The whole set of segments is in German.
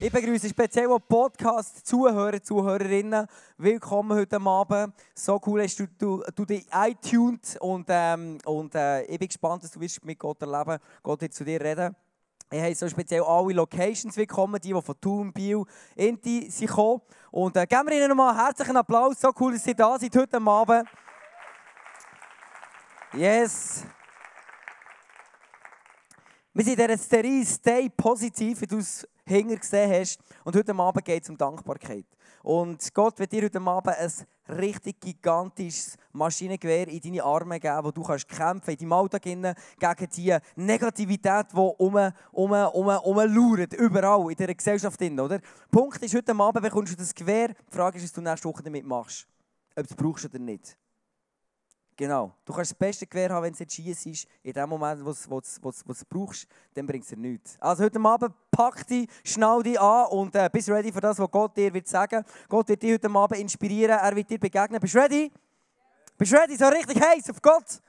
Ich begrüße speziell auch Podcast-Zuhörer, Zuhörerinnen. Willkommen heute Abend. So cool hast du, du, du dich iTunes und, ähm, und äh, ich bin gespannt, dass du wirst mit Gott erleben Gott wird zu dir reden. Ich habe so speziell alle Locations willkommen, die, die von Thun, Biel, Inti sind gekommen. Und äh, geben wir ihnen nochmal einen herzlichen Applaus. So cool, dass sie da sind heute Abend. Yes. Wir sind in dieser Serie Stay Positiv, wie du hinter gesehen hast. Und heute Abend geht es um Dankbarkeit. Und Gott wird dir heute Abend ein richtig gigantisches Maschinengewehr in deine Arme geben, wo du kannst kämpfen in deinem Alltag gegen die Negativität, die um, um, um, umlauert, überall in dieser Gesellschaft. Oder? Der Punkt ist, heute Abend bekommst du das Gewehr. Die Frage ist, was du nächste Woche damit machst. Ob du es brauchst oder nicht. Genau. Du kannst das beste Gewehr haben, wenn es jetzt schießt ist. In dem Moment, wo du es brauchst, dann bringt es dir nichts. Also heute Abend pack dich, schnall dich an und äh, bist ready für das, was Gott dir wird sagen. Gott wird dich heute Abend inspirieren, er wird dir begegnen. Bist du ready? Bist du ready? So richtig heiß auf Gott?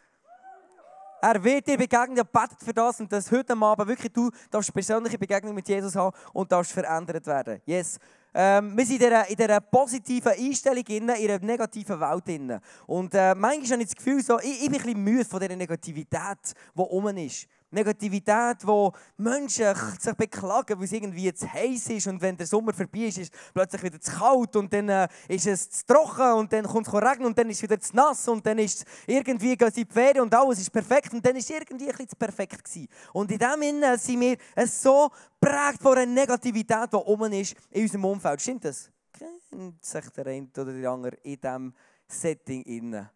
Er wird dir begegnen, er betet für das und dass heute Abend wirklich du darfst persönliche Begegnung mit Jesus haben und darfst verändert werden. Yes. Ähm, wir sind in dieser, positiven Einstellung, in einer negativen Welt. Und äh, manchmal habe ich das Gefühl, so, ich, ich bin ein bisschen müde von dieser Negativität, die um ist. Negativität, wo Menschen sich beklagen, weil es irgendwie zu heiß ist und wenn der Sommer vorbei ist, ist es plötzlich wieder zu kalt und dann äh, ist es zu trocken und dann kommt es regnen und dann ist es wieder zu nass und dann ist es irgendwie gehen sie in die Ferien und alles ist perfekt und dann ist es irgendwie ein bisschen zu perfekt gewesen. Und in dem Sinne sind wir so prägt von einer Negativität, die um ist in unserem Umfeld. Stimmt das? Kennt sich der eine oder die andere in diesem Setting inne?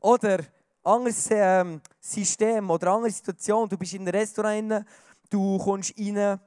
Oder anderes ähm, System oder andere Situation. Du bist in einem Restaurant, du kommst rein,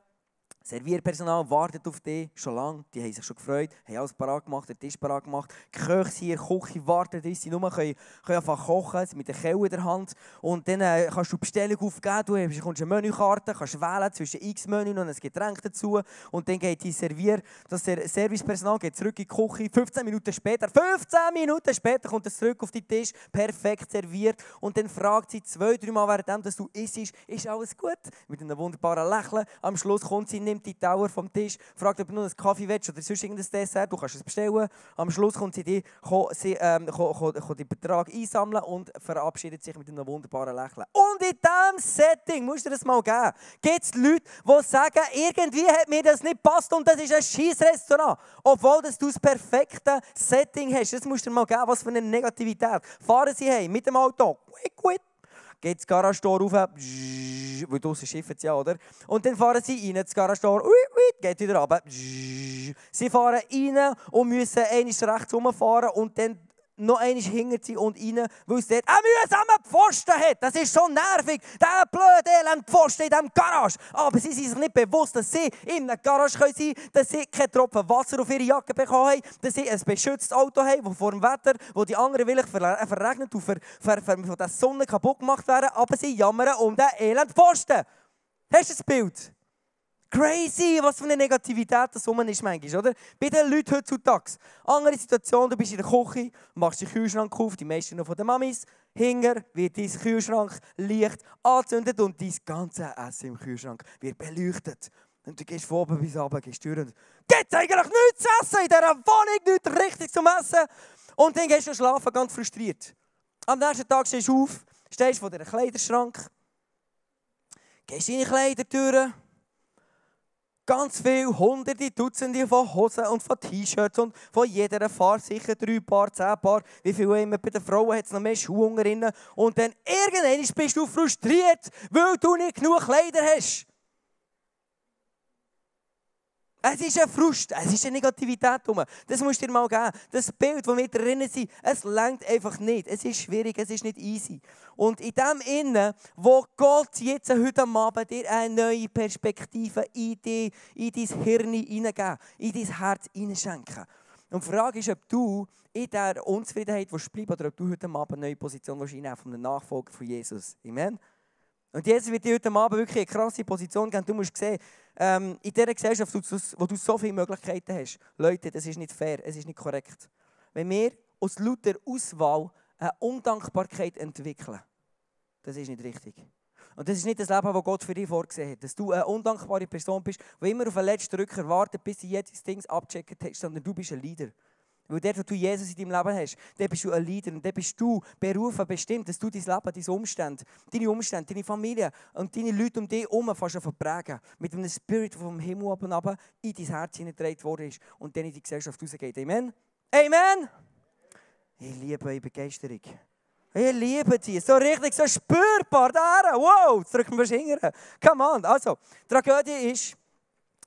Servierpersonal wartet auf dich schon lange. Die haben sich schon gefreut, haben alles parat gemacht, den Tisch parat gemacht. Die Köche der Küche, warten, bis sie nur können, können einfach kochen mit der Kelle in der Hand. Und dann äh, kannst du Bestellung aufgeben. Du bekommst eine Menükarte, kannst wählen zwischen x Menü und ein Getränk dazu. Und dann geht die Servier, das Servicepersonal geht zurück in die Küche. 15 Minuten später, 15 Minuten später kommt es zurück auf den Tisch, perfekt serviert. Und dann fragt sie zwei, drei Mal, während du isst, ist alles gut? Mit einem wunderbaren Lächeln. Am Schluss kommt sie, nimmt die Dauer vom Tisch, fragt, ob du noch einen Kaffee willst oder sonst irgendein Dessert. Du kannst es bestellen. Am Schluss kommt sie dir sie, ähm, den Betrag einsammeln und verabschiedet sich mit einem wunderbaren Lächeln. Und in diesem Setting, musst du das mal geben, gibt es Leute, die sagen, irgendwie hat mir das nicht passt und das ist ein scheiß Restaurant. Obwohl dass du das perfekte Setting hast. Das musst du dir mal geben, was für eine Negativität. Fahren sie heim mit dem Auto. Quick, quick geht das Garagentor rauf, weil draussen schiffen sie ja, oder? Und dann fahren sie rein, das Garagentor, geht wieder runter. Sie fahren rein und müssen einmal rechts rumfahren und dann noch einmal hinter und rein, weil es dort einen mühsamen Pfosten hat. Das ist so nervig, der blöde elend Pfosten in diesem Garage. Aber sie sind sich nicht bewusst, dass sie in einem Garage sein können, dass sie keinen Tropfen Wasser auf ihre Jacke bekommen haben, dass sie ein beschütztes Auto haben, das vor dem Wetter, wo die anderen willig verregnet und ver, ver, ver, von der Sonne kaputt gemacht werden, aber sie jammern um den elend Pfosten. Hast du das Bild? Crazy, was für eine Negativität das rum ist manchmal, oder? Bei den Leuten heutzutage. Andere Situation, du bist in der Küche, machst den Kühlschrank auf, die meisten noch von den Mamis. Hinger wird dein Kühlschrank Licht angezündet und dein ganze Essen im Kühlschrank wird beleuchtet. Und du gehst von oben bis runter, gehst durch und gibt es eigentlich nichts zu essen in dieser Wohnung, nichts richtig zum Essen. Und dann gehst du schlafen, ganz frustriert. Am nächsten Tag stehst du auf, stehst vor deinem Kleiderschrank, gehst in die Kleidertüre, Ganz viele, hunderte, Dutzende von Hosen und von T-Shirts und von jeder Farbe sicher drei Paar, zehn Paar. Wie viele immer bei den Frauen hat es noch mehr Schuhe drin. Und dann irgendwann bist du frustriert, weil du nicht genug Kleider hast. Es ist ein Frust, es ist eine Negativität rum. Das musst du dir mal geben. Das Bild, das wir drinnen sind, es lenkt einfach nicht. Es ist schwierig, es ist nicht easy. Und in dem Innen, wo Gott jetzt heute Abend dir eine neue Perspektive in, die, in dein Hirn hineingeben, in dein Herz hineinschenken. Und die Frage ist, ob du in dieser Unzufriedenheit bleibst oder ob du heute Abend eine neue Position einnehmen von einem Nachfolger von Jesus. Amen. Und Jesus wird dir heute Abend wirklich eine krasse Position geben. Du musst sehen, ähm, in dieser Gesellschaft, wo du so viele Möglichkeiten hast, Leute, das ist nicht fair, es ist nicht korrekt. Wenn wir aus lauter Auswahl eine Undankbarkeit entwickeln, das ist nicht richtig. Und das ist nicht das Leben, das Gott für dich vorgesehen hat. Dass du eine undankbare Person bist, die immer auf den letzten Drücker wartet, bis sie jedes Ding abgecheckt hat, sondern du bist ein Leader. Weil dort, wo du Jesus in deinem Leben hast, dort bist du ein Leader und dort bist du berufen, bestimmt, dass du dein Leben, deine Umstände, deine Umstände, deine Familie und deine Leute um dich herum fast prägen. Mit einem Spirit, der vom Himmel ab und ab in dein Herz hineingetragen worden ist und dann in die Gesellschaft rausgeht. Amen? Amen? Ich liebe eure Begeisterung. Ich liebe die. So richtig, so spürbar. Da, wow, jetzt drücken wir hingern. Come on. Also, die Tragödie ist,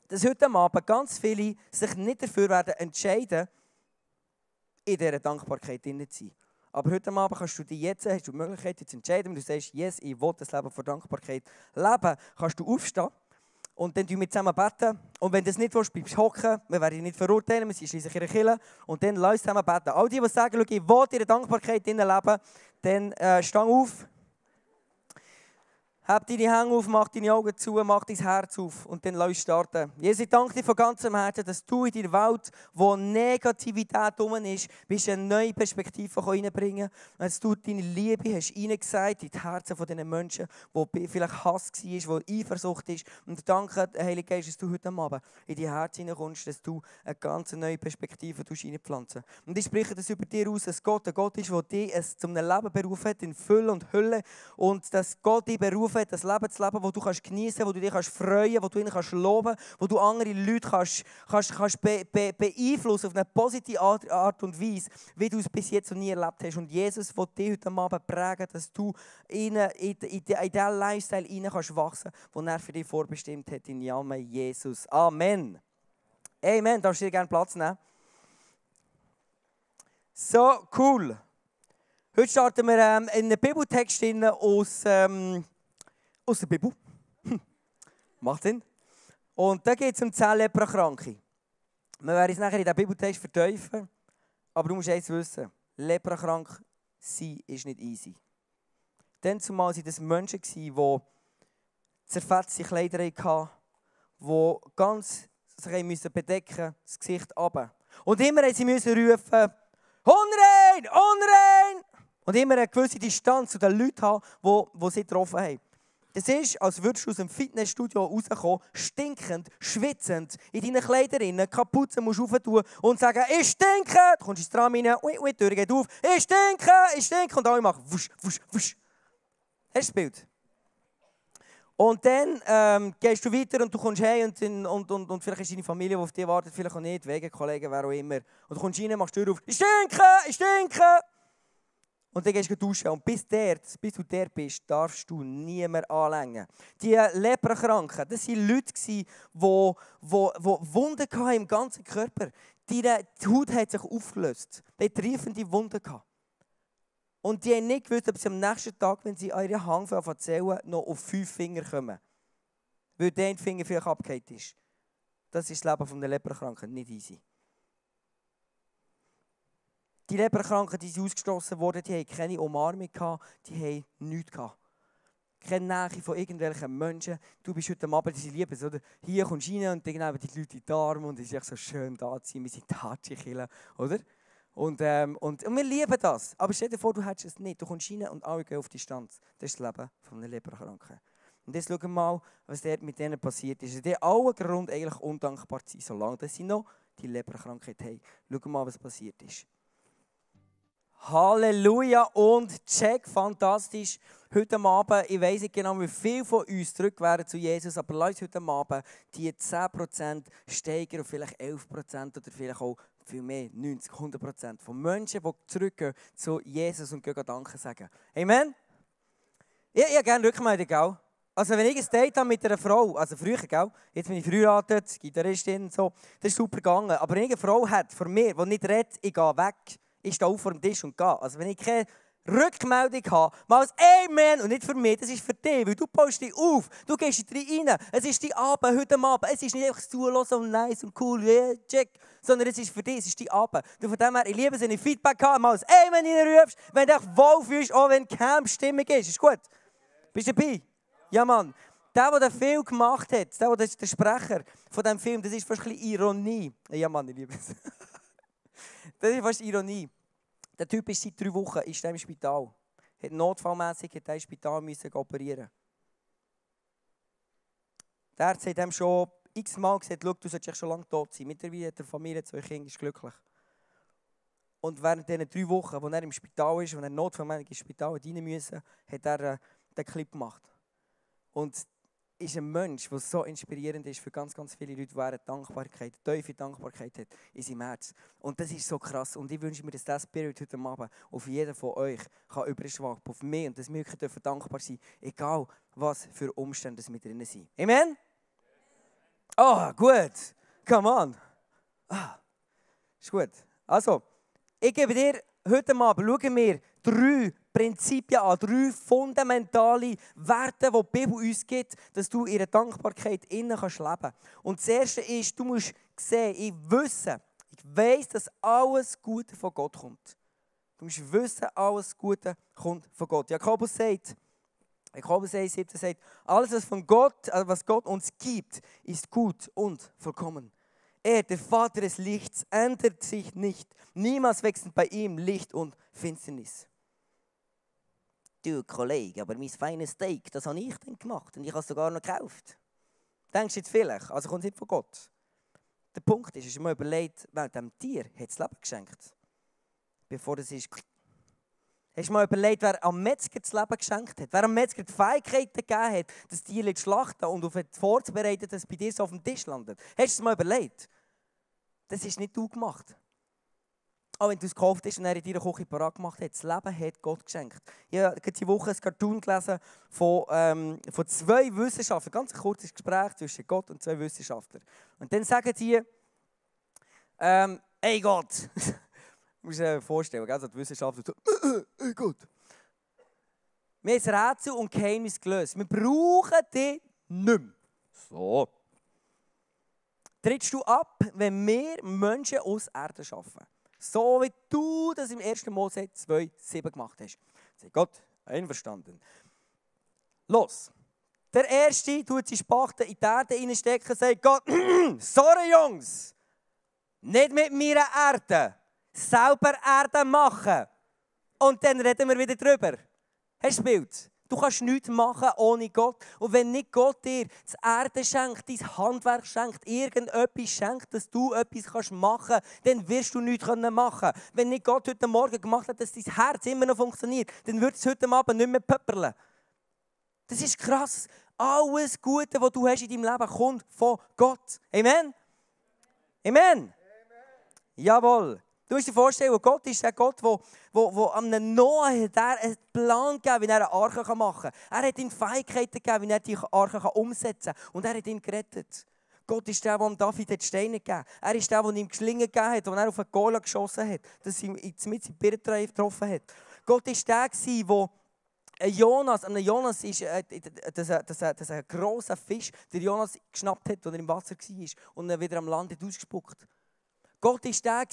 dass heute Abend ganz viele sich nicht dafür werden entscheiden, in dieser Dankbarkeit zu sein. Aber heute Abend kannst du dich jetzt, hast du die Möglichkeit, dich zu entscheiden, wenn du sagst, yes, ich will das Leben vor Dankbarkeit leben, kannst du aufstehen und dann beten wir zusammen beten. Und wenn du das nicht willst, bleibst du hocken. Wir werden dich nicht verurteilen, wir sind schließlich in der Kirche. Und dann lass uns zusammen beten. All die, die sagen, ich will in der Dankbarkeit leben, dann äh, steh auf. Hab deine Hände auf, mach deine Augen zu, mach dein Herz auf und dann lass starten. Jesus, ich danke dir von ganzem Herzen, dass du in deiner Welt, wo Negativität drum ist, bist eine neue Perspektive reinbringen Dass du deine Liebe hast reingesagt in die Herzen von diesen Menschen, wo vielleicht Hass war, wo Eifersucht ist. Und danke, Heilige Geist, dass du heute Abend in die Herzen hineinkommst, dass du eine ganz neue Perspektive reinpflanzen Und ich spreche das über dir aus, dass Gott ein Gott ist, der dich zum Leben berufen hat, in Fülle und Hülle. Und dass Gott dich berufen hat, das Leben zu leben, wo du kannst genießen, wo du dich kannst freuen, wo du ihnen kannst loben, wo du andere Leute kannst, kannst, kannst be, be, beeinflussen auf eine positive Art, und Weise, wie du es bis jetzt noch nie erlebt hast. Und Jesus will dich heute Abend prägen, dass du in, in, in, in diesen Lifestyle hinein kannst wachsen, den er für dich vorbestimmt hat. In Namen Jesus. Amen. Amen. Darfst du dir gerne Platz nehmen? So, cool. Heute starten wir ähm, in einem Bibeltext aus ähm, aus der Bibel. Hm. Macht Sinn. Und da geht es um 10 Leprakranke. Wir werden es nachher in den Bibeltext verteufeln. Aber du musst eins wissen: Leprakrank sein ist nicht easy. Dann zumal waren das Menschen, die zerfetzte Kleider hatten, die ganz sich müssen bedecken das Gesicht runter. Und immer mussten sie müssen rufen: Unrein! Unrein! Und immer eine gewisse Distanz zu den Leuten haben, die, die sie getroffen haben. Es ist, als würdest du aus dem Fitnessstudio rauskommen, stinkend, schwitzend, in deinen Kleidern, Kapuze musst du tun und sagen, ich stinke! Du kommst ins Tram rein, ui, die Tür geht auf, ich stinke, ich stinke! Und alle machen wusch, wusch, wusch. Hast du das Bild? Und dann ähm, gehst du weiter und du kommst heim und, und, und, und vielleicht ist deine Familie, die auf dich wartet, vielleicht auch nicht, Wegen Kollegen, wer auch immer. Und du kommst rein, machst die Tür auf, ich stinke, ich stinke! Und dann gehst du duschen. Und bis, der, bis du der bist, darfst du niemand anlängen. Die Leprakranken, das waren Leute, die, die, Wunden hatten im ganzen Körper. Die, die Haut hat sich aufgelöst. Die hatten triefende Wunden. Und die haben nicht gewusst, ob sie am nächsten Tag, wenn sie eure Hand erzählen, noch auf fünf Finger kommen. Weil der Finger vielleicht abgehakt ist. Das ist das Leben der Leprakranken, nicht easy. Die Leberkranken, die sind ausgestoßen wurden, die hatten keine Umarmung, die haben nichts. Keine Nähe von irgendwelchen Menschen. Du bist heute Abend, diese Liebe, oder? Hier kommst du rein und dann nehmen die Leute in die Arme und es ist echt so schön da zu sein. Wir sind Tatschi-Killer, oder? Und, ähm, und, und wir lieben das. Aber stell dir vor, du hättest es nicht. Du kommst rein und alle gehen auf Distanz. Das ist das Leben von einem Leberkranken. Und jetzt schauen wir mal, was dort mit denen passiert ist. Die alle Grund, eigentlich undankbar zu sein, solange sie noch die Leberkrankheit haben. Schauen wir mal, was passiert ist. Halleluja und check, fantastisch. Heute Abend, ich weiß nicht genau, wie viele von uns zurück wären zu Jesus, aber lasst heute Abend die 10% steigern auf vielleicht 11% oder vielleicht auch viel mehr, 90, 100% von Menschen, die zurückgehen zu Jesus und gehen Danke sagen. Amen? Ich, ich habe gerne Rückmeldung, gell? Also wenn ich ein Date habe mit einer Frau, also früher, gell? jetzt bin ich verheiratet, Gitarristin und so, das ist super gegangen. Aber wenn ich eine Frau hat von mir, die nicht redet, ich gehe weg ich stehe auf vor dem Tisch und gehe. Also wenn ich keine Rückmeldung habe, mal ein Amen und nicht für mich, das ist für dich, weil du baust dich auf, du gehst rein, es ist die Abend, heute Abend, es ist nicht einfach zulassen und nice und cool, yeah, check, sondern es ist für dich, es ist die Abend. Du von dem her, ich liebe es, wenn ich Feedback habe, mal ein Amen reinrufst, wenn du dich wohl fühlst, auch wenn Camp-Stimmung ist, ist gut? Bist du dabei? Ja, Mann. Der, der den Film gemacht hat, der, der, der Sprecher von diesem Film, das ist fast ein bisschen Ironie. Ja, Mann, ich liebe es. das ist fast Ironie. Der Typ ist seit drei Wochen ist im Spital. Hat notfallmässig in Spital müssen operieren. Der Arzt hat ihm schon x-mal gesagt, schau, du solltest schon lange tot sein. Mittlerweile hat er Familie, zwei Kinder, ist glücklich. Und während diesen drei Wochen, wo er im Spital ist, wo er notfallmäßig ins Spital rein musste, hat er äh, den Clip gemacht. Und ist ein Mensch, der so inspirierend ist für ganz, ganz viele Leute, die Dankbarkeit, tiefe Dankbarkeit hat in seinem Herz. Und das ist so krass. Und ich wünsche mir, dass dieser Spirit heute Abend auf jeden von euch kann überschwappen auf mich und dass wir wirklich dankbar sein egal was für Umstände wir drin sind. Amen? Oh, gut. Come on. Ah, ist gut. Also, ich gebe dir heute Abend, schauen wir drei Prinzipien an, drei fundamentale Werte, die die Bibel uns gibt, dass du in der Dankbarkeit innen kannst leben. Und das erste ist, du musst sehen, ich wisse, ich weiß, dass alles Gute von Gott kommt. Du musst wissen, alles Gute kommt von Gott. Jakobus sagt, Jakobus 1, 17 sagt, alles, was von Gott, also was Gott uns gibt, ist gut und vollkommen. Er, der Vater des Lichts, ändert sich nicht. Niemals wechseln bei ihm Licht und Finsternis. Du Kollege, aber mein feines Steak, das habe ich dann gemacht und ich habe es sogar noch gekauft. Denkst du jetzt vielleicht, also kommt es nicht von Gott. Der Punkt ist, ist mir überlegt, weil dem Tier hat das Leben geschenkt. Bevor es ist Hast du mal überlegt, wer am Metzger das Leben geschenkt hat? Wer am Metzger die Fähigkeiten gegeben hat, das Tier zu schlachten und auf vorzubereiten, dass es bei dir so auf dem Tisch landet? Hast du es mal überlegt? Das ist nicht du gemacht. Auch wenn du es gekauft hast und er in deiner Küche parat gemacht hat, das Leben hat Gott geschenkt. Ich habe diese Woche ein Cartoon gelesen von, ähm, von zwei Wissenschaftlern. Ganz ein kurzes Gespräch zwischen Gott und zwei Wissenschaftlern. Und dann sagen die, ähm, ey Gott, musst dir vorstellen, gell? So die Wissenschaftler so, äh, gut. Wir haben das Rätsel und Geheimnis gelöst. Wir brauchen die nicht mehr. So. Trittst du ab, wenn wir Menschen aus Erde schaffen? So wie du das im 1. Mose 2,7 gemacht hast. Sagt Gott, einverstanden. Los. Der Erste tut seine Spachten in die Erde reinstecken und sagt Gott, sorry Jungs, nicht mit meiner Erde selber Erde machen. Und dann reden wir wieder drüber. Hast du das Bild? Du kannst nichts machen ohne Gott. Und wenn nicht Gott dir das Erde schenkt, dein Handwerk schenkt, irgendetwas schenkt, dass du etwas machen kannst, dann wirst du nichts machen können. Wenn nicht Gott heute Morgen gemacht hat, dass dein Herz immer noch funktioniert, dann wird es heute Abend nicht mehr pöpperlen. Das ist krass. Alles Gute, was du hast in deinem Leben, kommt von Gott. Amen? Amen? Amen. Jawohl. Du musst dir vorstellen, Gott ist der Gott, der, der, der am Noah einen Plan gegeben wie er eine Arche machen kann. Er hat ihm Fähigkeiten gegeben, wie er die Arche umsetzen kann. Und er hat ihn gerettet. Gott ist der, der David die Steine gegeben hat. Er ist der, der ihm Schlingen gegeben hat, als er auf einen Gola geschossen hat, dass er ihn mit seinem Birntreif getroffen hat. Gott ist der, der Jonas, an Jonas ist äh, das, das, das ein grosser Fisch, der Jonas geschnappt hat, als er im Wasser war und ihn wieder am Land ausgespuckt hat. Gott war der,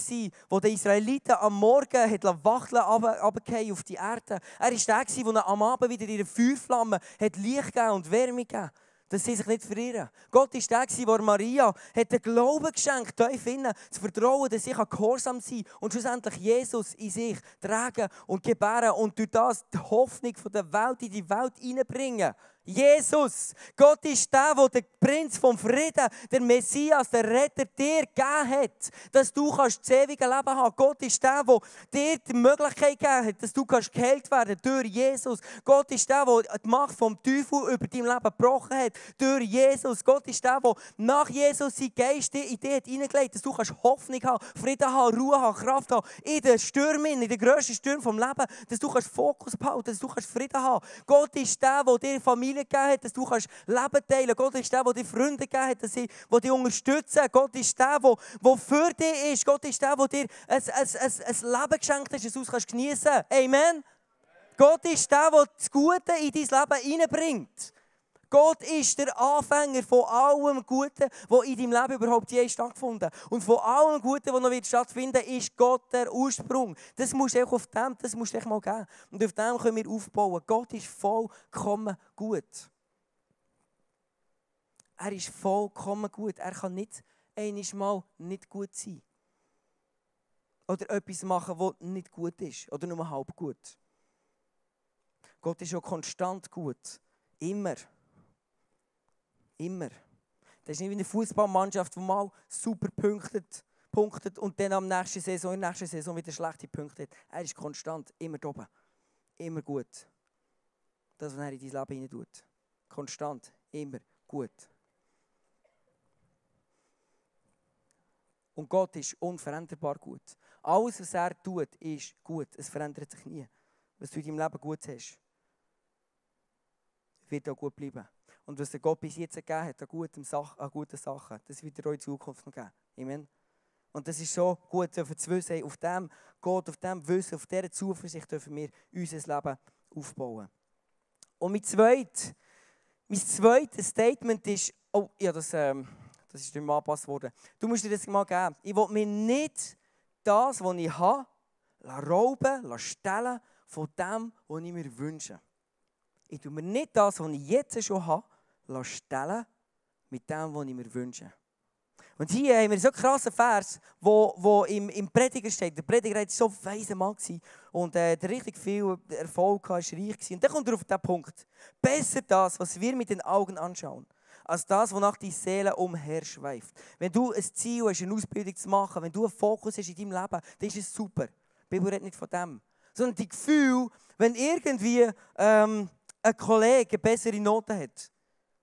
der die Israeliten am Morgen hat wachteln runtergefallen auf die Erde. Er war der, der am Abend wieder ihre Feuerflamme hat Licht gegeben und Wärme gegeben dass sie sich nicht verirren. Gott war der, der Maria hat den Glauben geschenkt, innen, zu vertrauen, dass sie gehorsam sein kann und schlussendlich Jesus in sich tragen und gebären und durch das die Hoffnung der Welt in die Welt hineinbringen. Jesus, Gott ist der, der der Prinz vom Frieden, der Messias, der Retter dir gegeben hat, dass du kannst das ewige Leben haben. Gott ist der, der dir die Möglichkeit gegeben hat, dass du kannst geheilt werden durch Jesus. Gott ist der, der die Macht vom Teufel über dein Leben gebrochen hat durch Jesus. Gott ist der, der nach Jesus sein Geist in dir hat hineingelegt, dass du kannst Hoffnung haben, Frieden haben, Ruhe haben, Kraft haben in den Stürmen, in den grössten Stürmen vom Leben, dass du kannst Fokus behalten, dass du kannst Frieden haben. Gott ist der, der dir Familie Familie gegeben hat, dass du kannst Leben teilen kannst. Gott ist der, der dir Freunde gegeben hat, dass sie, die dich unterstützen. Gott ist der, der, der für dich ist. Gott ist der, der dir ein, ein, ein, ein Leben geschenkt hat, dass du es geniessen kannst. Amen. Gott ist der, der das Gute in dein Leben hineinbringt. Gott ist der Anfänger von allem Guten, was in deinem Leben überhaupt je stattgefunden hat. Und von allem Guten, was noch wird ist Gott der Ursprung. Das musst du auf dem, das musst du mal geben. Und auf dem können wir aufbauen. Gott ist vollkommen gut. Er ist vollkommen gut. Er kann nicht einmal nicht gut sein. Oder etwas machen, was nicht gut ist. Oder nur halb gut. Gott ist auch konstant gut. Immer. Immer. Das ist nicht wie eine Fußballmannschaft, die mal super punktet, punktet und dann am nächsten Saison, in der nächsten Saison wieder schlechte Punkte hat. Er ist konstant, immer oben. Immer gut. Das, was er in dein Leben hinein tut. Konstant, immer gut. Und Gott ist unveränderbar gut. Alles, was er tut, ist gut. Es verändert sich nie. Was du in deinem Leben gut hast, wird auch gut bleiben. Und was der Gott bis jetzt gegeben hat, an guten, Sachen, an guten Sachen, das wird er auch in Zukunft noch geben. Amen. Und das ist so gut, dürfen zu wissen, auf dem Gott, auf dem Wissen, auf dieser Zuversicht dürfen wir unser Leben aufbauen. Und mein zweites, mein zweites Statement ist, oh, ja, das, ähm, das ist nicht angepasst worden. Du musst dir das mal geben. Ich will mir nicht das, was ich habe, rauben, stellen von dem, was ich mir wünsche. Ich tue mir nicht das, was ich jetzt schon habe, stellen mit dem, was ich mir wünsche. Und hier haben wir so einen krassen Vers, wo, wo im, im Prediger steht. Der Prediger war so ein weiser Mann und äh, hat richtig viel Erfolg hatte, war reich. Und dann kommt er auf den Punkt. Besser das, was wir mit den Augen anschauen, als das, wonach die Seele umherschweift. Wenn du ein Ziel hast, eine Ausbildung zu machen, wenn du einen Fokus hast in deinem Leben, dann ist es super. Die Bibel redet nicht von dem. Sondern die Gefühl, wenn irgendwie ähm, ein Kollege bessere Note hat.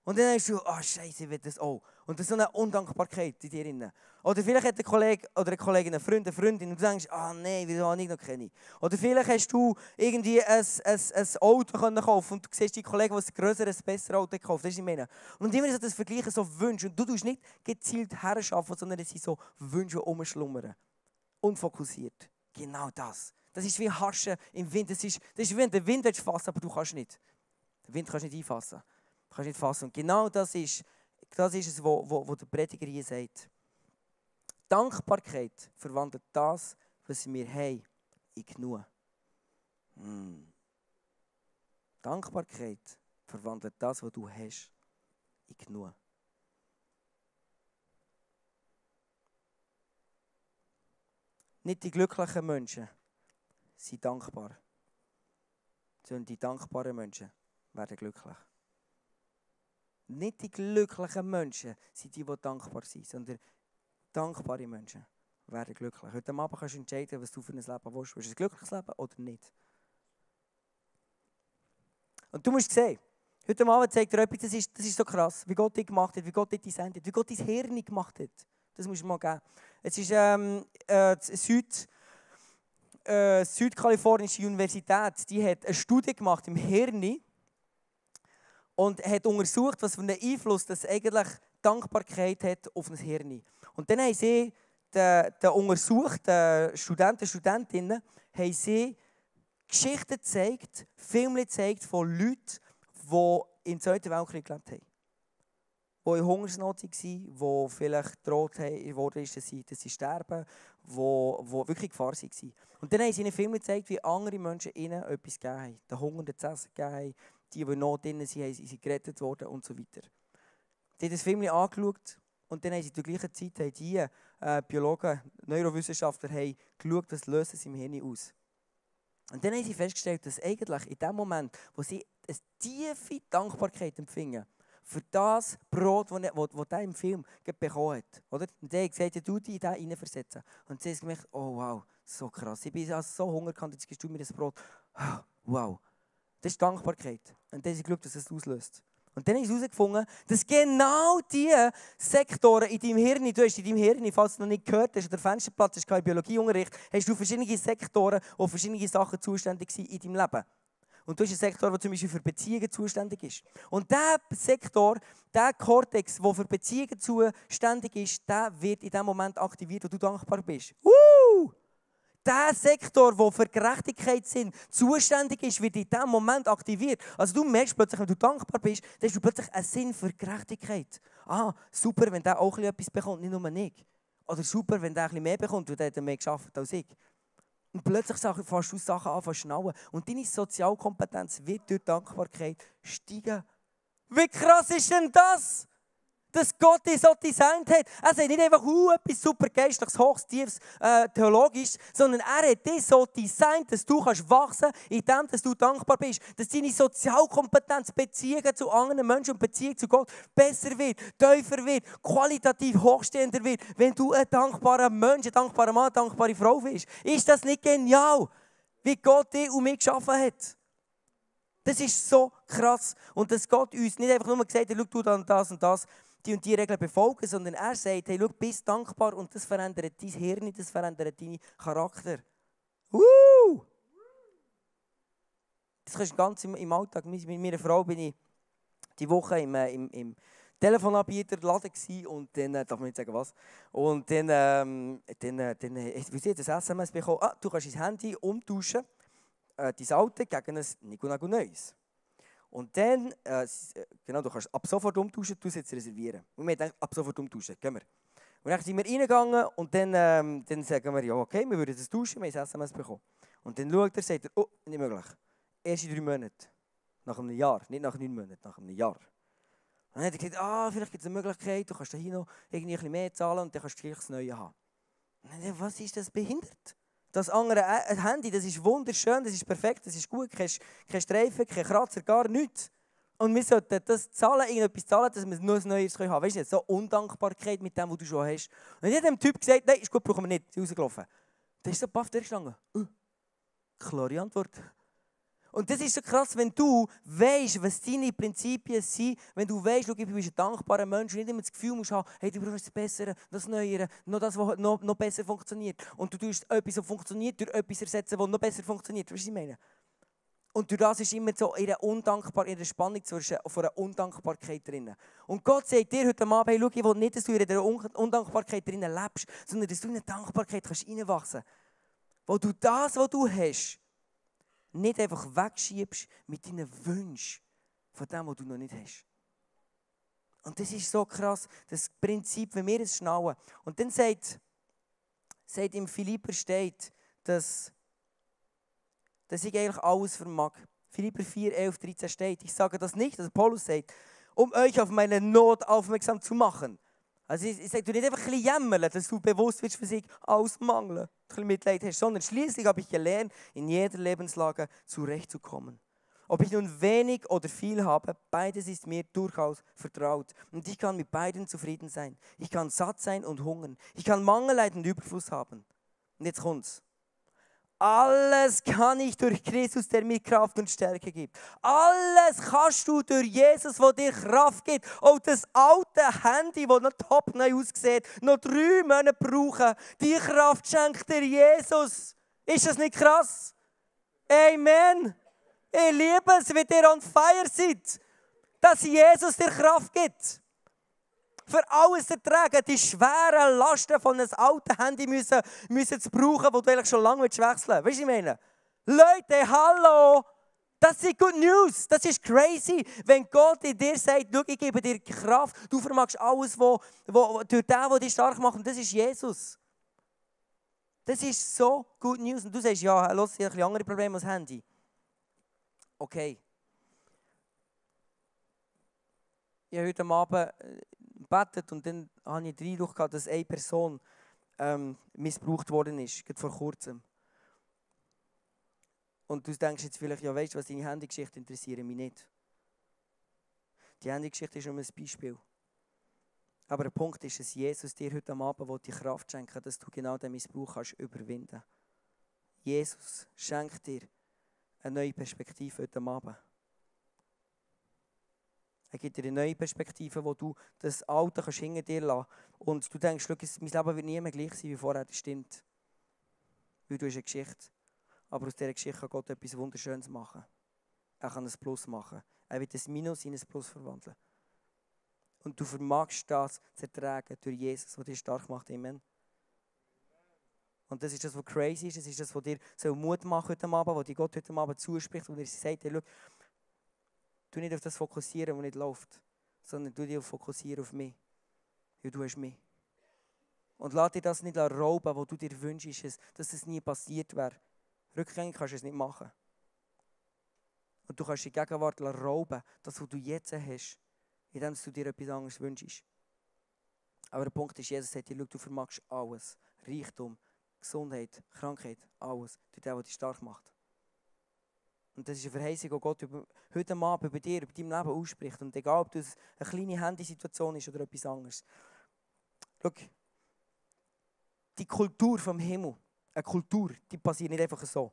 Und dann denkst du, oh, Scheiße, ich will das auch. Und das ist so eine Undankbarkeit in dir drin. Oder vielleicht hat ein Kollege oder eine Kollegin einen Freund, eine Freundin und du denkst, ah oh, nein, wieso habe ich noch keine? Oder vielleicht hast du irgendwie ein, ein, ein Auto können kaufen und du siehst die Kollegen, die ein größeres, besseres Auto gekauft Das ist meine. Und immer so das Vergleichen, so Wünsche. Und du tust nicht gezielt herschaffen, sondern es sind so Wünsche umschlummern. Unfokussiert. Genau das. Das ist wie Haschen im Wind. Das ist, das ist wie wenn der Wind fassen aber du kannst nicht. Den Wind kannst du nicht einfassen. Kannst nicht fassen. Und genau das ist, das ist es, was der Prediger hier sagt. Dankbarkeit verwandelt das, was wir haben, in genug. Mm. Dankbarkeit verwandelt das, was du hast, in genug. Nicht die glücklichen Menschen sind dankbar, sondern die dankbaren Menschen werden glücklich. Nicht die glücklichen Menschen sind die, die dankbar sind, sondern dankbare Menschen werden glücklich. Heute Abend kannst du entscheiden, was du für ein Leben willst. Willst du ein glückliches Leben oder nicht? Und du musst sehen, heute Abend zeigt dir etwas, das ist, das ist so krass, wie Gott dich gemacht hat, wie Gott dich designt hat, wie Gott dein Hirn gemacht hat. Das musst du mal geben. Es ist ähm, äh, Süd, äh, Südkalifornische Universität, die hat eine Studie gemacht im Hirn und hat untersucht, was für einen Einfluss das eigentlich Dankbarkeit hat auf das Hirn. Und dann haben sie den, den untersuchten Studenten, Studentinnen, haben sie Geschichten gezeigt, Filme gezeigt von Leuten, die im Zweiten Weltkrieg gelebt haben. Die in Hungersnot waren, die vielleicht gedroht wurden, dass sie, dass sie sterben, die wirklich Gefahr waren. Und dann haben sie ihnen Filme gezeigt, wie andere Menschen ihnen etwas gegeben haben. Den Hungernden zu essen gegeben haben, die, die in Not drin sind, sind gerettet worden und so weiter. Sie haben das Film angeschaut und dann haben sie in der gleichen Zeit haben die äh, Biologen, Neurowissenschaftler haben geschaut, was löst es im Hirn aus. Und dann haben sie festgestellt, dass eigentlich in dem Moment, wo sie eine tiefe Dankbarkeit empfingen, für das Brot, das er im Film bekommen hat. Oder? Und er hat gesagt, du dich da reinversetzen. Und sie haben gemerkt, oh wow, so krass. Ich bin also so hungrig, jetzt gibst du mir das Brot. Wow. Das ist Dankbarkeit. Und dann sie geschaut, dass es auslöst. Und dann sie herausgefunden, dass genau diese Sektoren in deinem Hirn, du hast in deinem Hirn, falls du noch nicht gehört hast, der Fensterplatz ist kein Biologieunterricht, hast du verschiedene Sektoren, die verschiedene Sachen zuständig sind in deinem Leben. Und du hast einen Sektor, der zum Beispiel für Beziehungen zuständig ist. Und dieser Sektor, der Kortex, der für Beziehungen zuständig ist, der wird in dem Moment aktiviert, wo du dankbar bist. Uh! Der Sektor, der für Gerechtigkeit sind, zuständig ist, wird in diesem Moment aktiviert. Also du merkst plötzlich, wenn du dankbar bist, dann hast du plötzlich einen Sinn für Gerechtigkeit. Ah, super, wenn der auch etwas bekommt, nicht nur ich. Oder super, wenn der etwas mehr bekommt, weil der hat mehr geschafft als ich. Und plötzlich fängst du Sachen an zu schnauen. Und deine Sozialkompetenz wird durch Dankbarkeit steigen. Wie krass ist denn das? Dass Gott dich so designt hat. Er sagt nicht einfach uh, etwas super geistliches, hochs, tiefs, äh, theologisch, sondern er hat dich so designt, dass du kannst wachsen indem dass du dankbar bist, dass deine Sozialkompetenz, Beziehungen zu anderen Menschen und Beziehung zu Gott besser wird, tiefer wird, qualitativ hochstehender wird, wenn du ein dankbarer Mensch, ein dankbarer Mann, eine dankbare Frau bist. Ist das nicht genial, wie Gott dich und mich geschaffen hat? Das ist so krass. Und dass Gott uns nicht einfach nur gesagt hat, schau, du dann das und das, die und die Regeln befolgen, sondern er sagt, hey, schau, bist dankbar und das verändert dein Hirn, das verändert deinen Charakter. Uh! Das kannst du ganz im, im Alltag. Mit meiner Frau bin ich die Woche im, äh, im, im Telefonanbieter Laden und dann, äh, darf man nicht sagen was, und dann, ähm, dann, äh, dann wie sie das SMS bekommen, ah, du kannst dein Handy umtauschen, äh, dein alte gegen ein Nico Neues. Und dann, äh, äh, genau, du kannst ab sofort umtauschen, du jetzt reservieren. Und wir denken, ab sofort umtauschen, gehen wir. Und dann sind wir reingegangen und dann, ähm, dann sagen wir, ja okay, wir würden das tauschen, wir haben ein SMS bekommen. Und dann schaut er, sagt er, oh, nicht möglich. Erst in drei Monaten. Nach einem Jahr, nicht nach neun Monaten, nach einem Jahr. Und dann hat er gesagt, ah, vielleicht gibt es eine Möglichkeit, du kannst hier noch irgendwie ein bisschen mehr zahlen und dann kannst du gleich das Neue haben. Und dann, was ist das behindert? Das andere äh, Handy, das ist wunderschön, das ist perfekt, das ist gut, kein, kein Streifen, kein Kratzer, gar nichts. Und wir sollten das zahlen, irgendetwas zahlen, dass wir nur ein Neues haben können. Weißt du, so Undankbarkeit mit dem, was du schon hast. Und ich dem Typ gesagt, nein, ist gut, brauchen wir nicht. Sie rausgelaufen. Der ist so baff durchgegangen. Uh, klare Antwort. Und das ist so krass, wenn du weißt, was deine Prinzipien sind, wenn du weißt, du bist ein dankbarer Mensch und nicht immer das Gefühl musst haben, hey, du brauchst das Bessere, das Neuere, noch das, was noch, noch besser funktioniert. Und du tust etwas, was funktioniert, durch etwas ersetzen, was noch besser funktioniert. Weißt du, was ich meine? Und durch das ist immer so in Undankbar in Spannung zwischen von einer Undankbarkeit drin. Und Gott sagt dir heute Abend, hey, schau, ich will nicht, dass du in der Undankbarkeit drin lebst, sondern dass du in der Dankbarkeit kannst reinwachsen kannst. Wo du das, was du hast, nicht einfach wegschiebst mit deinen Wünschen von dem, was du noch nicht hast. Und das ist so krass, das Prinzip, wenn wir es schnallen. Und dann sagt, sagt im Philipper steht, dass, dass ich eigentlich alles vermag. Philipper 4, 11, 13 steht, ich sage das nicht, also Paulus sagt, um euch auf meine Not aufmerksam zu machen. Also ich, ich sage, du nicht einfach ein bisschen jämmern, dass du bewusst wirst für sich ausmangeln, ein bisschen Mitleid hast, sondern schließlich habe ich gelernt, in jeder Lebenslage zurechtzukommen. Ob ich nun wenig oder viel habe, beides ist mir durchaus vertraut. Und ich kann mit beiden zufrieden sein. Ich kann satt sein und hungern. Ich kann Mangel leiden und Überfluss haben. Und jetzt kommt's. Alles kann ich durch Christus, der mir Kraft und Stärke gibt. Alles kannst du durch Jesus, der dir Kraft gibt. Auch das alte Handy, das noch top neu aussieht, noch drei Monate brauchen. Die Kraft schenkt dir Jesus. Ist das nicht krass? Amen. Ich liebe es, wie ihr on fire seid. Dass Jesus dir Kraft gibt für alles ertragen, die schweren Lasten von einem alten Handy müssen, müssen zu brauchen, wo du eigentlich schon lange wechseln willst. Weißt du, was ich meine? Leute, hallo! Das ist Good News. Das ist crazy. Wenn Gott in dir sagt, schau, ich gebe dir Kraft, du vermagst alles, wo, wo, durch den, der dich stark macht, und das ist Jesus. Das ist so Good News. Und du sagst, ja, los, ich habe andere Probleme als Handy. Okay. Ich habe heute Abend äh, gebetet und dann habe ich den Eindruck gehabt, dass eine Person ähm, missbraucht worden ist, gerade vor kurzem. Und du denkst jetzt vielleicht, ja weißt du was, deine Handygeschichte interessiert mich nicht. Die Handygeschichte ist nur ein Beispiel. Aber der Punkt ist, dass Jesus dir heute Abend die Kraft schenken dass du genau den Missbrauch kannst überwinden Jesus schenkt dir eine neue Perspektive heute Abend. Er gibt dir eine neue Perspektive, wo du das Alte kannst hinter dir lassen Und du denkst, mein Leben wird nie mehr gleich sein wie vorher. Das stimmt. Weil du hast eine Geschichte. Aber aus dieser Geschichte kann Gott etwas Wunderschönes machen. Er kann ein Plus machen. Er wird ein Minus in ein Plus verwandeln. Und du vermagst das zu ertragen durch Jesus, der dich stark macht. Amen. Und das ist das, was crazy ist. Das ist das, was dir so Mut macht heute Abend, was dir Gott heute Abend zuspricht, wo dir sagt, hey, schau, Du nicht auf das fokussieren, was nicht läuft, sondern du dich fokussieren auf mich. Weil du hast mich. Und lass dir das nicht rauben, was du dir wünschst, dass es nie passiert wäre. Rückgängig kannst du es nicht machen. Und du kannst die Gegenwart rauben, das, was du jetzt hast, indem du dir etwas anderes wünschst. Aber der Punkt ist, Jesus sagt dir, schau, du vermagst alles. Reichtum, Gesundheit, Krankheit, alles. Durch den, der dich stark macht. Und das ist eine Verheißung, die Gott über, heute Abend über dir, über dein Leben ausspricht. Und egal, ob das eine kleine Handysituation ist oder etwas anderes. Schau, die Kultur vom Himmel, eine Kultur, die passiert nicht einfach so.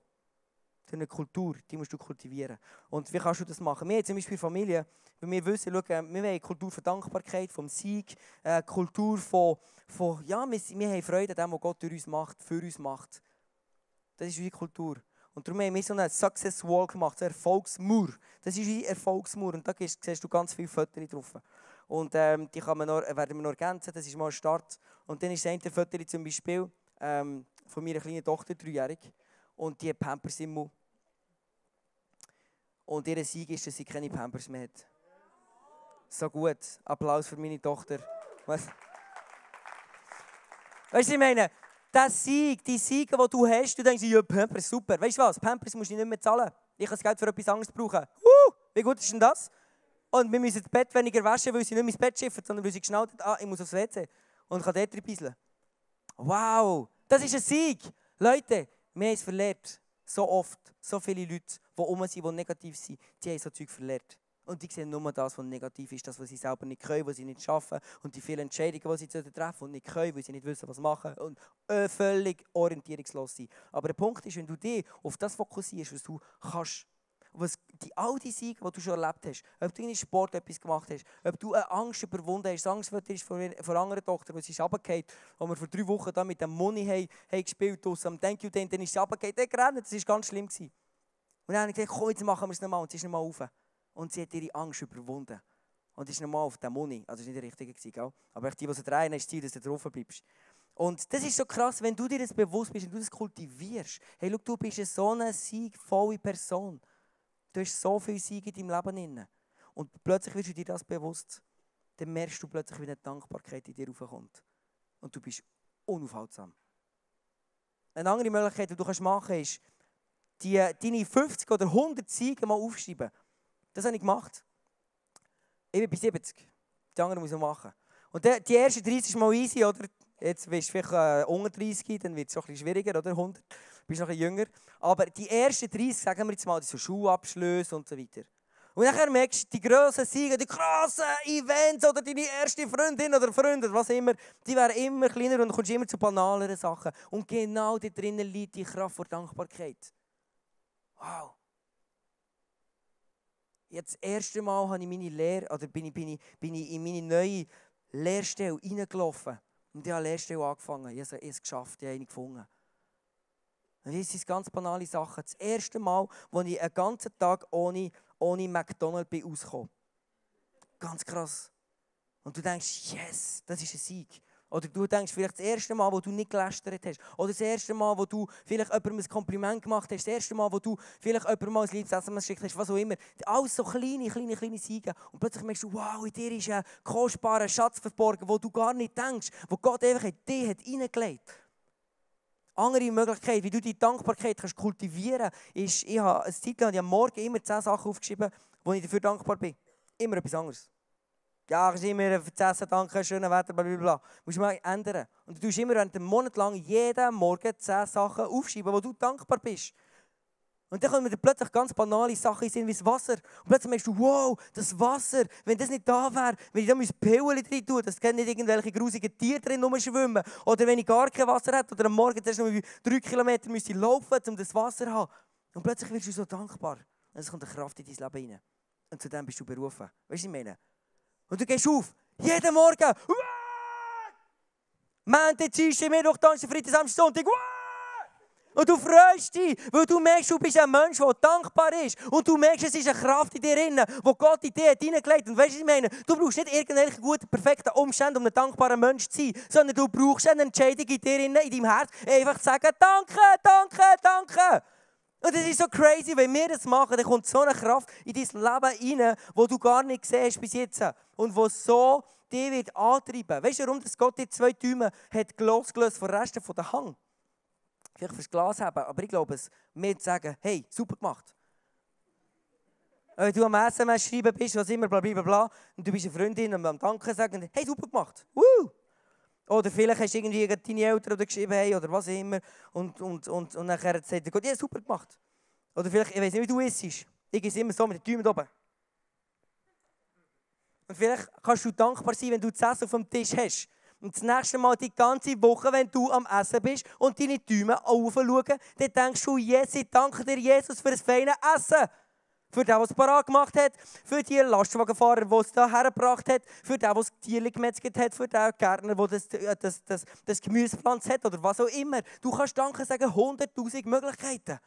Eine Kultur, die musst du kultivieren. Und wie kannst du das machen? Wir zum Beispiel Familie, weil wir wissen, schau, wir wollen Kultur von Dankbarkeit, vom Sieg, eine Kultur von, von ja, wir, wir haben Freude an dem, was Gott durch macht, für uns macht. Das ist unsere Kultur. Und darum haben wir so einen Success Wall gemacht, so einen Erfolgsmauer. Das ist unsere Erfolgsmauer und da siehst du ganz viele Fotos drauf. Und ähm, die kann man noch, werden wir noch ergänzen, das ist mal ein Start. Und dann ist das eine Foto zum Beispiel ähm, von meiner kleinen Tochter, dreijährig. Und die hat Pampers im Mund. Und ihr Sieg ist, dass sie keine Pampers mehr hat. So gut. Applaus für meine Tochter. Was? Weißt du, ich meine, der Sieg, die Siege, die du hast, du denkst, ja, Pampers, super. Weißt du was? Pampers musst du nicht mehr zahlen. Ich kann das Geld für etwas anderes brauchen. Uh, wie gut ist denn das? Und wir müssen das Bett weniger waschen, weil sie nicht mehr ins Bett schiffen, sondern weil sie geschnallt hat, ah, ich muss aufs WC. Und kann dort ein Wow, das ist ein Sieg. Leute, wir haben es verlernt. So oft, so viele Leute, die um sind, die negativ sind, die haben so Zeug verlernt. Und die sehen nur das, was negativ ist, das, was sie selber nicht können, was sie nicht schaffen und die vielen Entscheidungen, die sie treffen und nicht können, weil sie nicht wissen, was machen und äh, völlig orientierungslos sind. Aber der Punkt ist, wenn du dich auf das fokussierst, was du kannst, was die, all die Siege, die du schon erlebt hast, ob du in Sport etwas gemacht hast, ob du eine Angst überwunden hast, Angst vor, einer anderen Tochter, die ist runtergefallen, wo wir vor drei Wochen da mit dem Money haben, haben gespielt haben, am Thank You Day, dann ist sie runtergefallen, der gerannt, das war ganz schlimm. Gewesen. Und dann habe ich gesagt, komm, jetzt machen wir es nochmal, und sie ist nochmal rauf. Und sie hat ihre Angst überwunden. Und ist nochmal auf dem Money, also das war nicht der richtige, gewesen, aber die, die so drehen, ist Ziel, dass du drauf bleibst. Und das ist so krass, wenn du dir das bewusst bist und du das kultivierst. Hey, schau, du bist so eine siegvolle Person. Du hast so viel Sieg in deinem Leben drin. Und plötzlich wirst du dir das bewusst. Dann merkst du plötzlich, wie eine Dankbarkeit in dir raufkommt. Und du bist unaufhaltsam. Eine andere Möglichkeit, die du machen kannst, ist, die, deine 50 oder 100 Siege mal aufschreiben. Das habe ich gemacht. Ich bin bei 70. Die anderen muss ich machen. Und die, die ersten 30 ist mal easy, oder? Jetzt bist du vielleicht äh, unter 30, dann wird es ein bisschen schwieriger, oder? 100 bist noch ein jünger. Aber die ersten 30, sagen wir jetzt mal, so Schulabschlüsse und so weiter. Und dann merkst du, die grossen Siege, die krassen Events oder deine erste Freundin oder Freunde, was immer, die werden immer kleiner und du kommst immer zu banaleren Sachen. Und genau da drinnen liegt die Kraft vor Dankbarkeit. Wow. Jetzt das erste Mal habe ich meine Lehre, oder bin ich, bin ich, bin ich in meine neue Lehrstelle reingelaufen. Und ich habe eine Lehrstelle angefangen. Ich habe es geschafft, ich habe eine gefunden. Und das sind ganz banale Sachen. Das erste Mal, als ich einen ganzen Tag ohne, ohne McDonald's bin ausgekommen. Ganz krass. Und du denkst, yes, das ist ein Sieg. Oder du denkst vielleicht das erste Mal, wo du nicht gelästert hast. Oder das erste Mal, wo du vielleicht jemandem ein Kompliment gemacht hast. Das erste Mal, wo du vielleicht jemandem mal ein liebes SMS geschickt hast. Was auch immer. Alles so kleine, kleine, kleine Siege. Und plötzlich merkst du, wow, in dir ist ein kostbarer Schatz verborgen, wo du gar nicht denkst. Wo Gott einfach in dich hat reingelegt. Andere Möglichkeit, wie du die Dankbarkeit kannst kultivieren kannst, ist, ich habe eine Zeit lang, ich habe morgen immer 10 Sachen aufgeschrieben, wo ich dafür dankbar bin. Immer etwas anderes. Ja, ich immer für das Essen danken, schönes Wetter, bla bla bla. Musst du mal ändern. Und du tust immer während einem Monat lang jeden Morgen 10 Sachen aufschreiben, wo du dankbar bist. Und dann kommen dir plötzlich ganz banale Sachen in wie das Wasser. Und plötzlich merkst du, wow, das Wasser, wenn das nicht da wäre, wenn ich da mein Pillen drin tue, dass nicht irgendwelche grusigen Tiere drin schwimmen. Oder wenn ich gar kein Wasser hätte oder am Morgen erst noch drei Kilometer müsste laufen, um das Wasser zu haben. Und plötzlich wirst du so dankbar. Und es kommt eine Kraft in dein Leben rein. Und zu dem bist du berufen. Weißt du, was ich meine? Und du gehst auf, jeden Morgen. Montag, Dienstag, Mittwoch, Donnerstag, Freitag, Samstag, Sonntag. Und du freust dich, weil du merkst, du bist ein Mensch, der dankbar ist. Und du merkst, es ist eine Kraft in dir drin, die Gott in dir hineingelegt hat. Und weißt du, was ich meine? Du brauchst nicht irgendwelche guten, perfekten Umstände, um ein dankbarer Mensch zu sein, sondern du brauchst eine Entscheidung in dir drin, in deinem Herz, einfach zu sagen, danke, danke, danke. Und es ist so crazy, wenn wir das machen, dann kommt so eine Kraft in dein Leben rein, wo du gar nicht siehst bis jetzt. Und wo so dich wird antreiben. Weißt du, warum das Gott die zwei Türme hat losgelöst von Resten von der Hang? vielleicht fürs Glas haben, aber ich glaube es, mir zu sagen, hey, super gemacht. Wenn du am SMS schreiben bist, was immer, bla bla bla, und du bist eine Freundin und am Danke sagen, hey, super gemacht. Woo! Oder vielleicht hast du irgendwie deine Eltern oder geschrieben hey, oder was immer. Und, und, und, und nachher sagt er Gott, ja, super gemacht. Oder vielleicht, ich weiß nicht, wie du isst. Ich esse immer so mit den Daumen oben. Und vielleicht kannst du dankbar sein, wenn du das Essen auf dem Tisch hast. Und das nächste Mal, die ganze Woche, wenn du am Essen bist und deine Däume aufschauen, dann denkst du, yes, ich danke dir, Jesus, für das feine Essen. Für den, der es parat gemacht hat, für die Lastwagenfahrer, der es hierher gebracht hat, für den, der das Tier gemetzelt hat, für den Gärtner, der das, äh, das, das, das Gemüse gepflanzt hat oder was auch immer. Du kannst Danke sagen, 100'000 Möglichkeiten.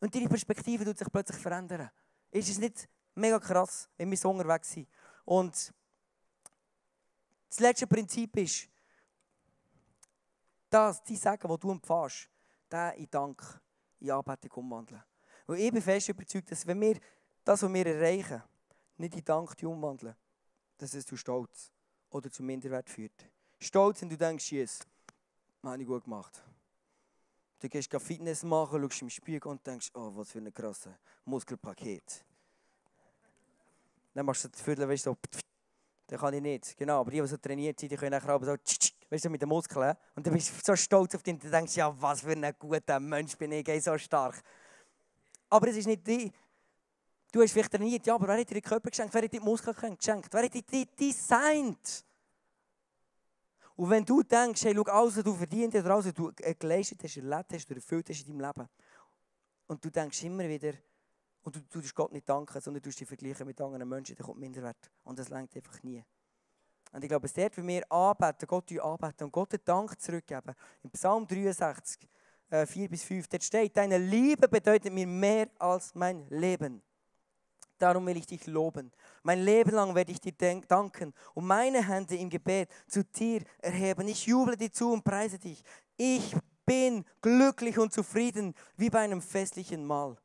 Und deine Perspektive tut sich plötzlich verändern. Ist es nicht mega krass, wenn wir so unterwegs sind? Und das letzte Prinzip ist, dass die Sagen, die du empfährst, den in Dank, in Anbetung umwandeln. Und ich bin fest überzeugt, dass wenn wir das, was wir erreichen, nicht in Dank umwandeln, dass es zu Stolz oder zu Minderwert führt. Stolz, wenn du denkst, yes, habe ich gut gemacht. Du gehst Fitness machen, schaust im Spiegel und denkst, oh, was für ein krasses Muskelpaket. Dann machst du das Viertel, weißt du, so, das kann ich nicht. Genau, aber die, die so trainiert sind, die können nachher so, weißt du, mit den Muskeln. Und dann bist du so stolz auf dich und denkst, ja, was für ein guter Mensch bin ich, ich so stark. Aber es ist nicht die. Du hast vielleicht trainiert, ja, aber wer hat dir den Körper geschenkt? Wer hat dir die Muskeln geschenkt? Wer hat dir designt? Und wenn du denkst, hey, schau, alles, was du verdient hast, alles, was du geleistet hast, erlebt hast, erfüllt hast in deinem Leben, und du denkst immer wieder, und du tust Gott nicht danken, sondern du dich vergleichen mit anderen Menschen, dann kommt Minderwert. Und das längt einfach nie. Und ich glaube, es dort, wenn wir anbeten, Gott anbeten und Gott den Dank zurückgeben, im Psalm 63, äh, 4 bis 5, dort steht, deine Liebe bedeutet mir mehr als mein Leben. Darum will ich dich loben. Mein Leben lang werde ich dir danken und meine Hände im Gebet zu dir erheben. Ich juble dir zu und preise dich. Ich bin glücklich und zufrieden wie bei einem festlichen Mahl.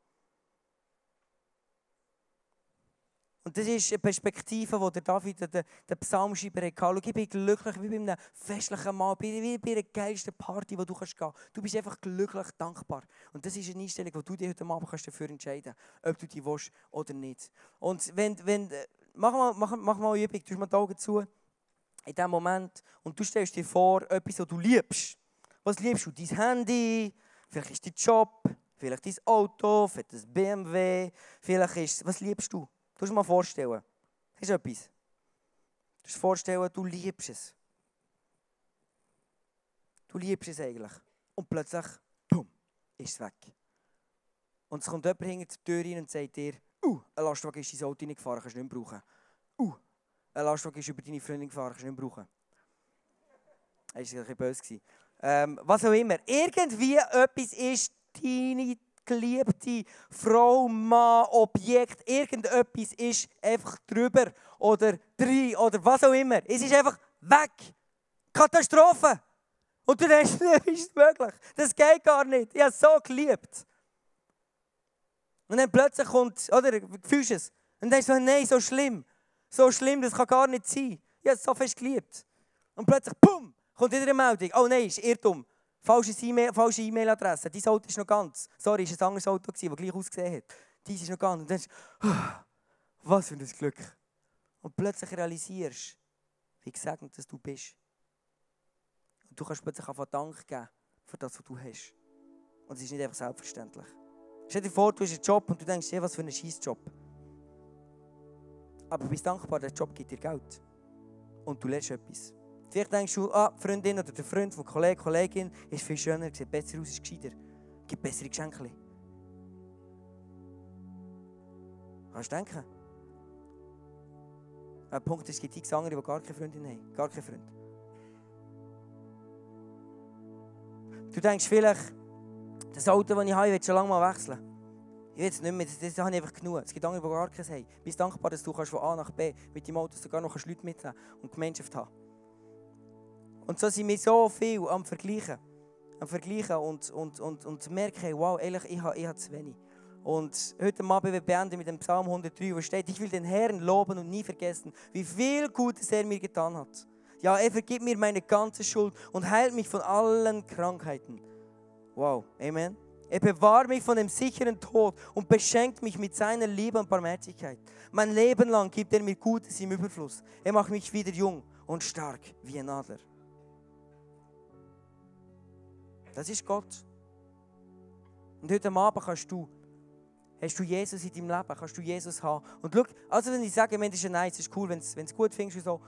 Und das ist eine Perspektive, die David, der, der Psalmschreiber hatte. Ich bin glücklich wie bei einem festlichen Mal, wie bei einer geilsten Party, wo du gehen kannst. Du bist einfach glücklich, dankbar. Und das ist eine Einstellung, die du dir heute Abend kannst dafür entscheiden kannst, ob du die willst oder nicht. Und wenn, wenn, mach, mal, mach, mach mal eine Übung, du mal die Augen zu, in diesem Moment, und du stellst dir vor, etwas, was du liebst. Was liebst du? Dein Handy, vielleicht ist dein Job, vielleicht dein Auto, vielleicht das BMW, vielleicht ist, was liebst du? Du musst dir mal vorstellen, das ist etwas. Du musst dir vorstellen, du liebst es. Du liebst es eigentlich. Und plötzlich, boom, ist es weg. Und es kommt jemand hinter die Tür rein und sagt dir, uh, ein Lastwagen ist dein Auto reingefahren, kannst du nicht mehr brauchen. Uh, ein Lastwagen ist über deine Freundin gefahren, kannst du nicht mehr brauchen. Das war ein bisschen böse. Ähm, was auch immer. Irgendwie etwas ist deine geliebte Frau, Mann, Objekt, irgendetwas ist einfach drüber oder drin oder was auch immer. Es ist einfach weg. Katastrophe. Und du denkst, das ist möglich. Das geht gar nicht. Ich habe so geliebt. Und dann plötzlich kommt, oder, fühlst du es? Und dann denkst du, nein, so schlimm. So schlimm, das kann gar nicht sein. Ich habe es so fest geliebt. Und plötzlich, pum, kommt wieder eine Meldung. Oh nein, ist Irrtum. Falsche E-Mail-Adresse. Dein Auto ist noch ganz. Sorry, es war ein anderes Auto, das gleich ausgesehen hat. Dies ist noch ganz. Und dann du, was für ein Glück. Und plötzlich realisierst du, wie gesegnet du bist. Und du kannst plötzlich einfach Dank geben für das, was du hast. Und es ist nicht einfach selbstverständlich. Stell dir vor, du hast einen Job und du denkst, hey, was für ein Scheißjob. Aber du bist dankbar, der Job gibt dir Geld. Und du lernst etwas. Vielleicht denkst du, ah, die Freundin oder der Freund von Kollege, Kollegin ist viel schöner, sieht besser aus, ist gescheiter, gibt bessere Geschenke. Kannst du denken? Ein Punkt ist, es gibt andere, die gar keine Freundin haben, gar keinen Freund. Du denkst vielleicht, das Auto, das ich habe, ich will schon lange mal wechseln. Ich will es nicht mehr, das, das habe ich einfach genug. Es gibt andere, die gar keins haben. Ich bin dankbar, dass du von A nach B mit dem Auto sogar noch Leute mitnehmen und Gemeinschaft haben und so sind wir so viel am Vergleichen. Am Vergleichen und, und, und, und merken, wow, ehrlich, ich habe, ich habe zu wenig. Und heute Abend beenden mit dem Psalm 103, wo steht, ich will den Herrn loben und nie vergessen, wie viel Gutes er mir getan hat. Ja, er vergibt mir meine ganze Schuld und heilt mich von allen Krankheiten. Wow, Amen. Er bewahrt mich von dem sicheren Tod und beschenkt mich mit seiner Liebe und Barmherzigkeit. Mein Leben lang gibt er mir Gutes im Überfluss. Er macht mich wieder jung und stark wie ein Adler. Das ist Gott. Und heute Abend kannst du, hast du Jesus in deinem Leben, kannst du Jesus haben. Und schau, also wenn ich sage, das ist nice, ist cool, wenn du es gut findest und so.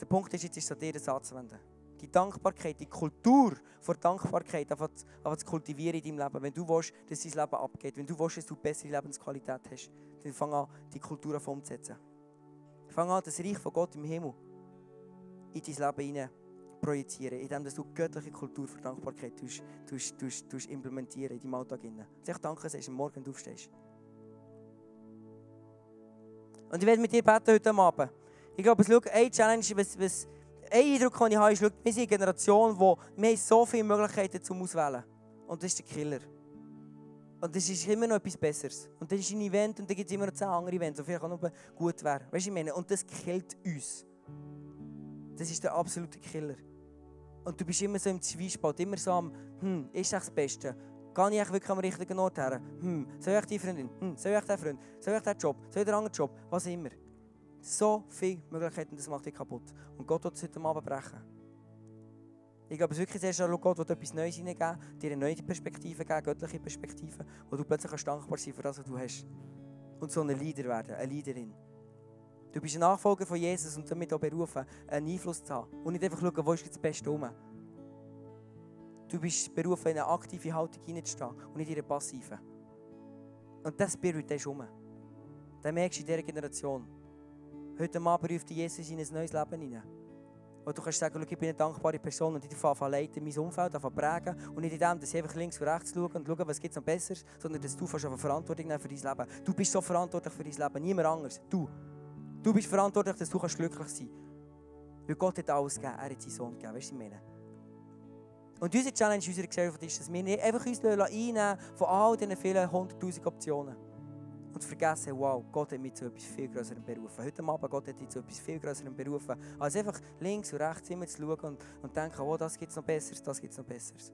Der Punkt ist, jetzt ist es an dir, das anzuwenden. Die Dankbarkeit, die Kultur von Dankbarkeit einfach zu kultivieren in deinem Leben. Wenn du willst, dass dein Leben abgeht, wenn du willst, dass du bessere Lebensqualität hast, dann fang an, die Kultur umzusetzen. Fang an, das Reich von Gott im Himmel in dein Leben hinein projizieren, indem du göttliche Kultur für Dankbarkeit tust, tust, tust, tust implementieren in deinem Alltag. Sag danke, dass du morgen aufstehst. Und ich werde mit dir beten heute Abend. Ich glaube, schau, eine Challenge, was, was, ein Eindruck, den ich habe, ist, wir sind eine Generation, wo wir so viele Möglichkeiten zum Auswählen Und das ist der Killer. Und das ist immer noch etwas Besseres. Und das ist ein Event und dann gibt es immer noch zehn andere Events, die vielleicht auch noch gut wären. Weißt du, ich meine? Und das killt uns. Das ist der absolute Killer. Und du bist immer so im Zwiespalt, immer so am, hm, ist das das Beste? Gehe ich wirklich am richtigen Ort her? Hm, soll ich die Freundin? Hm, soll ich den Freund? Soll ich den Job? Soll ich den anderen Job? Was immer. So viele Möglichkeiten, das macht dich kaputt. Und Gott wird es heute Abend brechen. Ich glaube, es wirklich sehr Gott wird etwas Neues hineingeben, dir eine neue Perspektive geben, göttliche Perspektive, wo du plötzlich dankbar sein für das, was du hast. Und so ein Leader werden, eine Leaderin. Du bist ein Nachfolger von Jesus und damit auch berufen, einen Einfluss zu haben. Und nicht einfach schauen, wo ist das Beste rum. Du bist berufen, in eine aktive Haltung hineinzustehen und nicht in eine passive. Und das Spirit, der ist rum. Den merkst du in dieser Generation. Heute Abend ruft Jesus in ein neues Leben hinein. Und du kannst sagen, ich bin eine dankbare Person und ich darf leiten, mein Umfeld prägen. Und nicht in dem, dass ich einfach links und rechts schaue und schaue, was gibt es noch besser, sondern dass du Verantwortung nehmen für dein Leben. Du bist so verantwortlich für dein Leben, niemand anders. Du. Du bist verantwortlich, dass du glücklich sein kannst. Weil Gott hat alles gegeben, er hat seinen Sohn gegeben. Weißt du, meine? Und unsere Challenge in unserer Gesellschaft ist, dass wir nicht einfach uns einnehmen von all diesen vielen hunderttausend Optionen. Und vergessen, wow, Gott hat mich zu etwas viel Größerem berufen. Heute Abend, Gott hat dich zu etwas viel Größerem berufen. Als einfach links und rechts immer zu schauen und, und denken, oh, das gibt es noch Besseres, das gibt es noch Besseres.